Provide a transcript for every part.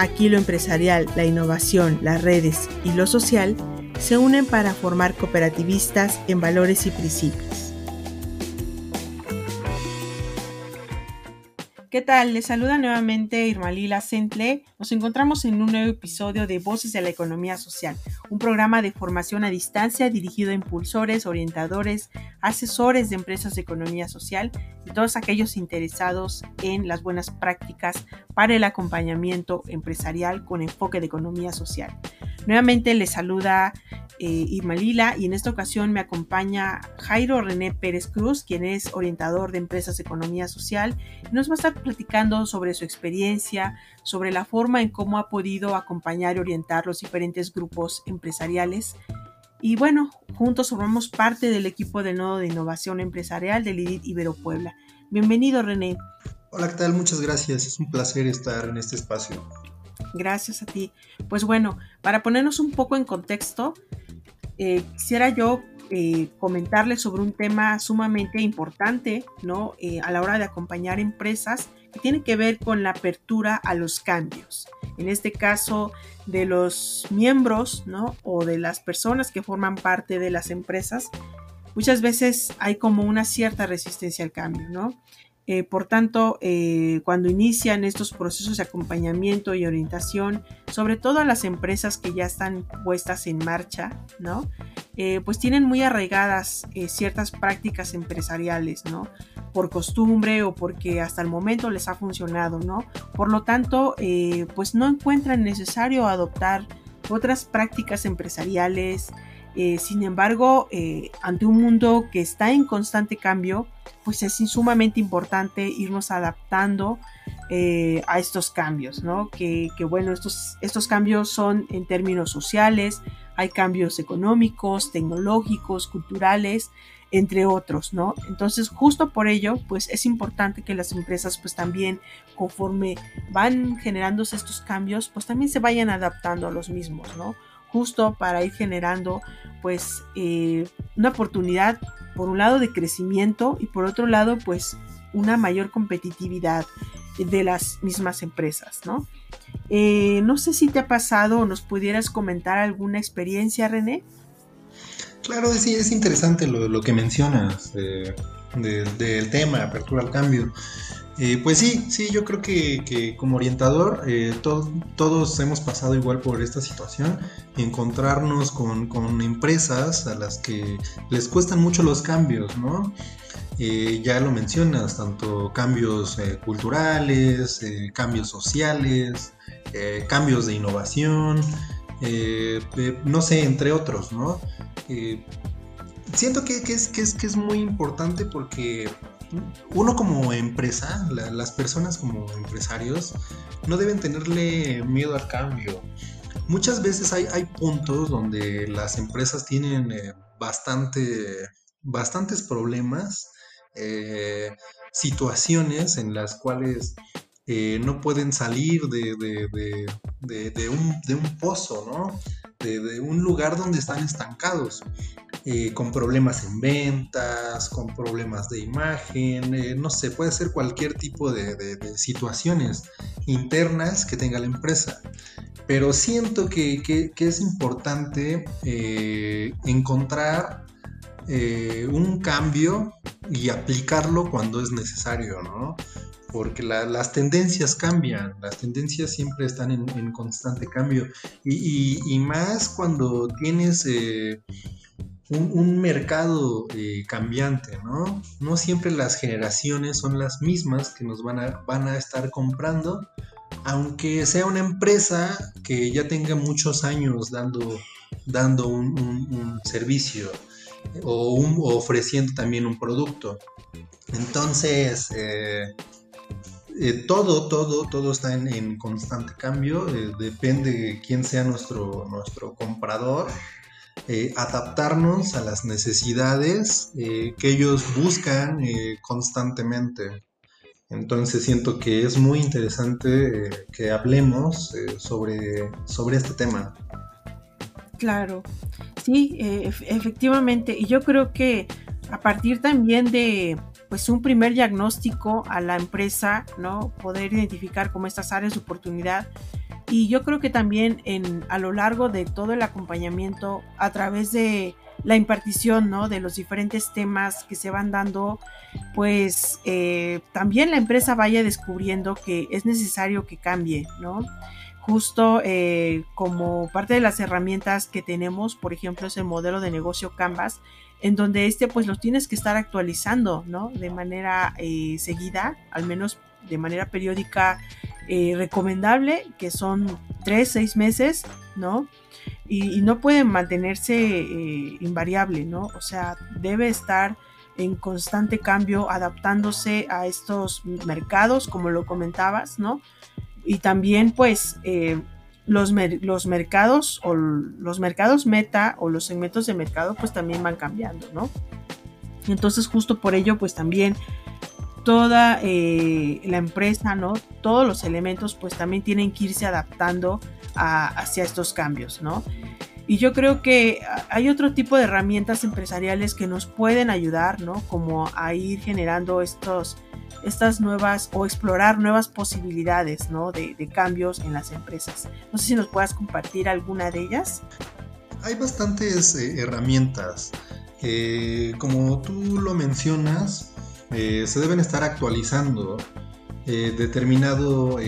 Aquí lo empresarial, la innovación, las redes y lo social se unen para formar cooperativistas en valores y principios. ¿Qué tal? Les saluda nuevamente Irma Lila Sentle. Nos encontramos en un nuevo episodio de Voces de la Economía Social, un programa de formación a distancia dirigido a impulsores, orientadores, asesores de empresas de economía social y todos aquellos interesados en las buenas prácticas para el acompañamiento empresarial con enfoque de economía social. Nuevamente les saluda eh, Irma Lila y en esta ocasión me acompaña Jairo René Pérez Cruz, quien es orientador de empresas de economía social y nos va a estar platicando sobre su experiencia, sobre la forma en cómo ha podido acompañar y orientar los diferentes grupos empresariales. Y bueno, juntos formamos parte del equipo del Nodo de Innovación Empresarial del IDIT Ibero Puebla. Bienvenido, René. Hola, ¿qué tal? Muchas gracias. Es un placer estar en este espacio. Gracias a ti. Pues bueno, para ponernos un poco en contexto, eh, quisiera yo eh, comentarles sobre un tema sumamente importante, ¿no? Eh, a la hora de acompañar empresas que tiene que ver con la apertura a los cambios. En este caso, de los miembros, ¿no? O de las personas que forman parte de las empresas, muchas veces hay como una cierta resistencia al cambio, ¿no? Eh, por tanto, eh, cuando inician estos procesos de acompañamiento y orientación, sobre todo a las empresas que ya están puestas en marcha, ¿no? Eh, pues tienen muy arraigadas ciertas prácticas empresariales, ¿no? Por costumbre o porque hasta el momento les ha funcionado, ¿no? Por lo tanto, pues no encuentran necesario adoptar otras prácticas empresariales, eh, sin embargo, eh, ante un mundo que está en constante cambio, pues es sumamente importante irnos adaptando eh, a estos cambios, ¿no? Que, bueno, estos, estos cambios son en términos sociales, hay cambios económicos, tecnológicos, culturales, entre otros, ¿no? Entonces, justo por ello, pues es importante que las empresas, pues también, conforme van generándose estos cambios, pues también se vayan adaptando a los mismos, ¿no? Justo para ir generando pues eh, una oportunidad por un lado de crecimiento y por otro lado pues una mayor competitividad de las mismas empresas, ¿no? Eh, no sé si te ha pasado o nos pudieras comentar alguna experiencia, René. Claro, sí, es interesante lo, que mencionas eh, del tema, apertura al cambio. Eh, pues sí, sí, yo creo que, como orientador eh, todos hemos pasado igual por esta situación, encontrarnos con, empresas a las que les cuestan mucho los cambios, ¿no? Eh, ya lo mencionas, tanto cambios culturales, cambios sociales, cambios de innovación, no sé, entre otros, ¿no? Siento que, es, que, es, que es muy importante porque uno como empresa, las personas como empresarios, no deben tenerle miedo al cambio. Muchas veces hay, hay puntos donde las empresas tienen eh, bastante, bastantes problemas, eh, situaciones en las cuales eh, no pueden salir de, de, un, un, pozo, ¿no? de, un lugar donde están estancados, eh, con problemas en ventas, con problemas de imagen, eh, no sé, puede ser cualquier tipo de, situaciones internas que tenga la empresa. Pero siento que, es importante eh, encontrar un cambio y aplicarlo cuando es necesario, ¿no? porque las tendencias cambian, las tendencias siempre están en, constante cambio y, más cuando tienes un, mercado eh, cambiante, ¿no? No siempre las generaciones son las mismas que nos van a, van a estar comprando, aunque sea una empresa que ya tenga muchos años dando, dando un, servicio o, ofreciendo también un producto. Entonces, eh, eh, todo, todo, todo está en, constante cambio, depende de quién sea nuestro, nuestro comprador, eh, adaptarnos a las necesidades que ellos buscan constantemente. Entonces siento que es muy interesante que hablemos sobre, sobre este tema. Claro, sí, efectivamente, y yo creo que a partir también de pues un primer diagnóstico a la empresa, ¿no? Poder identificar como estas áreas de oportunidad. Y yo creo que también en, a lo largo de todo el acompañamiento, a través de la impartición, ¿no? De los diferentes temas que se van dando, pues eh, también la empresa vaya descubriendo que es necesario que cambie, ¿no? Justo eh, como parte de las herramientas que tenemos, por ejemplo, es el modelo de negocio Canvas, en donde este pues los tienes que estar actualizando, ¿no? De manera eh, seguida, al menos de manera periódica eh, recomendable, que son tres, seis meses, ¿no? Y, no pueden mantenerse eh, invariable, ¿no? O sea, debe estar en constante cambio, adaptándose a estos mercados, como lo comentabas, ¿no? Y también, pues, los, los mercados o los mercados meta o los segmentos de mercado pues también van cambiando, ¿no? Entonces justo por ello pues también toda eh, la empresa, ¿no? Todos los elementos pues también tienen que irse adaptando hacia estos cambios, ¿no? Y yo creo que hay otro tipo de herramientas empresariales que nos pueden ayudar, ¿no? Como a ir generando estos, estas nuevas o explorar nuevas posibilidades ¿no? de, cambios en las empresas. No sé si nos puedas compartir alguna de ellas. Hay bastantes eh, herramientas. Como tú lo mencionas, eh, se deben estar actualizando determinado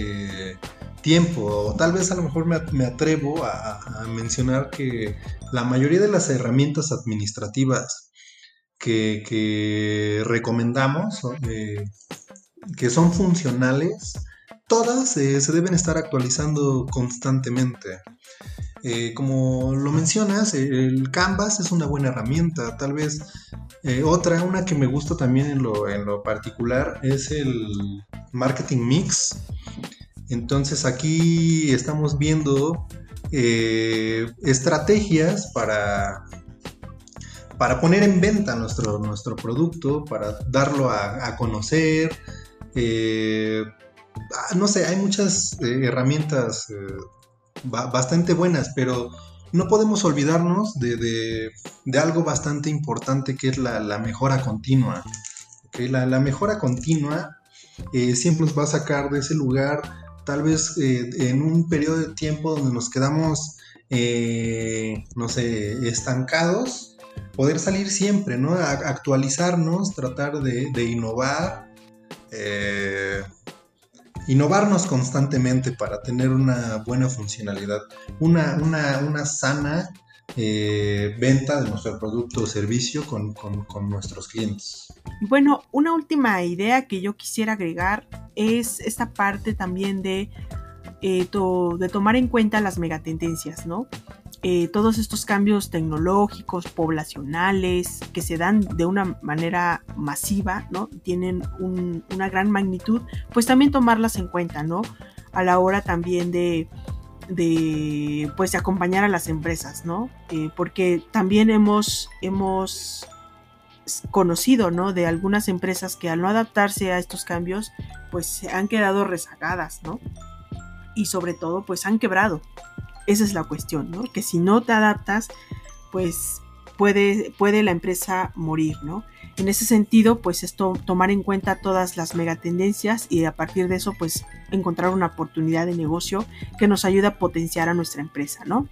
tiempo. O tal vez a lo mejor me, atrevo a, mencionar que la mayoría de las herramientas administrativas que, recomendamos que son funcionales, todas eh, se deben estar actualizando constantemente. Eh, como lo mencionas, el Canvas es una buena herramienta. Tal vez eh, otra, una que me gusta también en lo, en lo particular, es el Marketing Mix. Entonces aquí estamos viendo estrategias para para poner en venta nuestro, nuestro producto, para darlo a, conocer. Eh, ah, no sé, hay muchas eh, herramientas eh, bastante buenas, pero no podemos olvidarnos de, algo bastante importante que es la, mejora continua. La, la, mejora continua siempre nos va a sacar de ese lugar, tal vez en un periodo de tiempo donde nos quedamos, no sé, estancados poder salir siempre, ¿no? actualizarnos, tratar de, innovar, eh, innovarnos constantemente para tener una buena funcionalidad, una, una, sana eh, venta de nuestro producto o servicio con, nuestros clientes. Bueno, una última idea que yo quisiera agregar es esta parte también de, eh, de tomar en cuenta las megatendencias, ¿no? Eh, todos estos cambios tecnológicos, poblacionales, que se dan de una manera masiva, ¿no? Tienen una gran magnitud, pues también tomarlas en cuenta, ¿no? A la hora también de, de pues acompañar a las empresas, ¿no? Eh, porque también hemos, hemos conocido, ¿no? De algunas empresas que al no adaptarse a estos cambios, pues se han quedado rezagadas, ¿no? Y sobre todo, pues han quebrado. Esa es la cuestión, ¿no? Que si no te adaptas, pues puede, puede la empresa morir, ¿no? En ese sentido, pues esto, tomar en cuenta todas las megatendencias y a partir de eso, pues encontrar una oportunidad de negocio que nos ayude a potenciar a nuestra empresa, ¿no?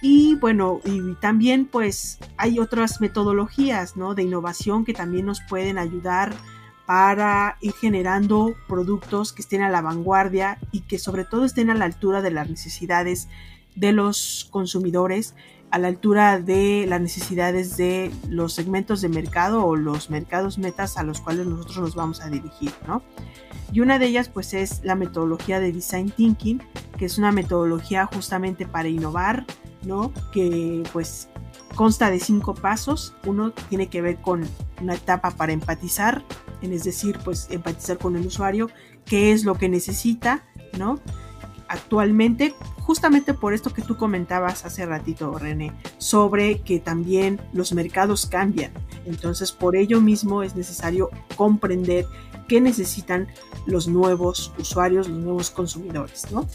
Y bueno, y también pues hay otras metodologías, ¿no? De innovación que también nos pueden ayudar para ir generando productos que estén a la vanguardia y que sobre todo estén a la altura de las necesidades de los consumidores, a la altura de las necesidades de los segmentos de mercado o los mercados metas a los cuales nosotros nos vamos a dirigir, ¿no? Y una de ellas pues es la metodología de Design Thinking, que es una metodología justamente para innovar, ¿no? Que pues consta de cinco pasos. Uno tiene que ver con una etapa para empatizar, es decir, pues empatizar con el usuario, qué es lo que necesita, ¿no? Actualmente, justamente por esto que tú comentabas hace ratito, René, sobre que también los mercados cambian. Entonces, por ello mismo es necesario comprender qué necesitan los nuevos usuarios, los nuevos consumidores, ¿no?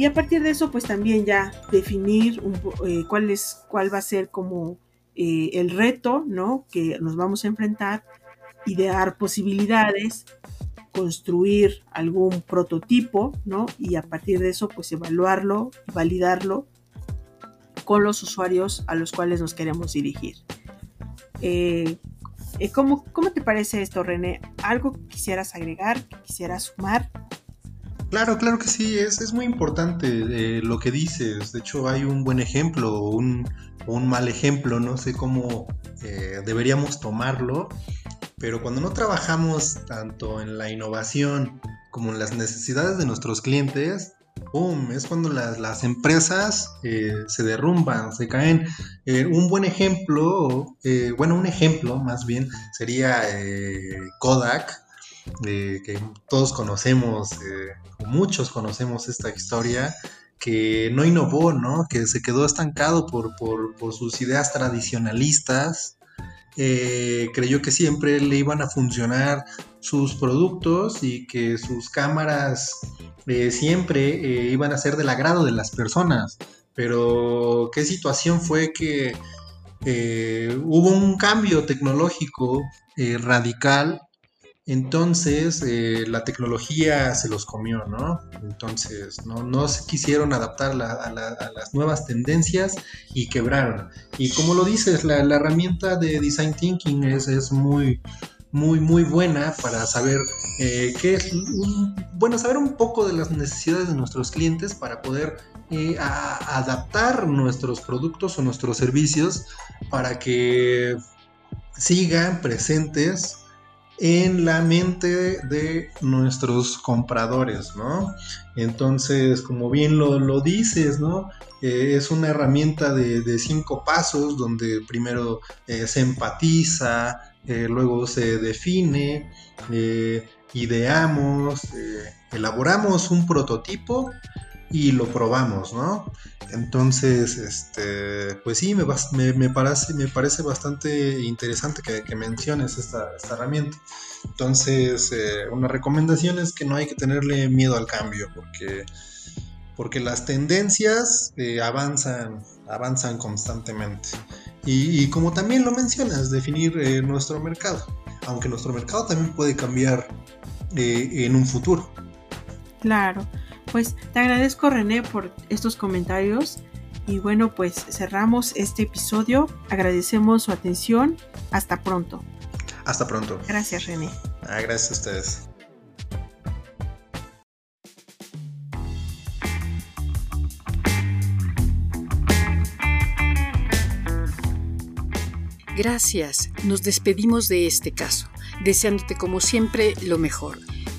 Y a partir de eso, pues también ya definir eh, cuál, es, cuál va a ser como eh, el reto, ¿no? Que nos vamos a enfrentar, idear posibilidades, construir algún prototipo, ¿no? Y a partir de eso, pues evaluarlo, validarlo con los usuarios a los cuales nos queremos dirigir. Eh, ¿cómo, ¿Cómo te parece esto, René? ¿Algo que quisieras agregar, que quisieras sumar? Claro, claro que sí, es, es muy importante eh, lo que dices. De hecho, hay un buen ejemplo o un, un, mal ejemplo, no sé cómo eh, deberíamos tomarlo, pero cuando no trabajamos tanto en la innovación como en las necesidades de nuestros clientes, ¡pum! Es cuando las, las empresas eh, se derrumban, se caen. un buen ejemplo, bueno, un ejemplo más bien sería Kodak que todos conocemos, eh, muchos conocemos esta historia, que no innovó, ¿no? Que se quedó estancado por, sus ideas tradicionalistas. Eh, creyó que siempre le iban a funcionar sus productos y que sus cámaras eh, siempre iban a ser del agrado de las personas. Pero qué situación fue que hubo un cambio tecnológico radical entonces eh, la tecnología se los comió, ¿no? Entonces no, se quisieron adaptar a, las nuevas tendencias y quebraron. Y como lo dices, la, herramienta de Design Thinking es, muy, muy, muy buena para saber eh, qué es, bueno, saber un poco de las necesidades de nuestros clientes para poder eh, adaptar nuestros productos o nuestros servicios para que sigan presentes en la mente de nuestros compradores, ¿no? Entonces, como bien lo, dices, ¿no? Eh, es una herramienta de, cinco pasos donde primero eh, se empatiza, eh, luego se define, ideamos, elaboramos un prototipo y lo probamos, ¿no? Entonces, este, pues sí, me, me, parece, me parece bastante interesante que, menciones esta, herramienta. Entonces, eh, una recomendación es que no hay que tenerle miedo al cambio, porque, porque las tendencias eh, avanzan, avanzan constantemente. Y, como también lo mencionas, definir eh, nuestro mercado, aunque nuestro mercado también puede cambiar en un futuro. Claro. Pues te agradezco René por estos comentarios y bueno pues cerramos este episodio. Agradecemos su atención. Hasta pronto. Hasta pronto. Gracias René. Ah, gracias a ustedes. Gracias. Nos despedimos de este caso, deseándote como siempre lo mejor.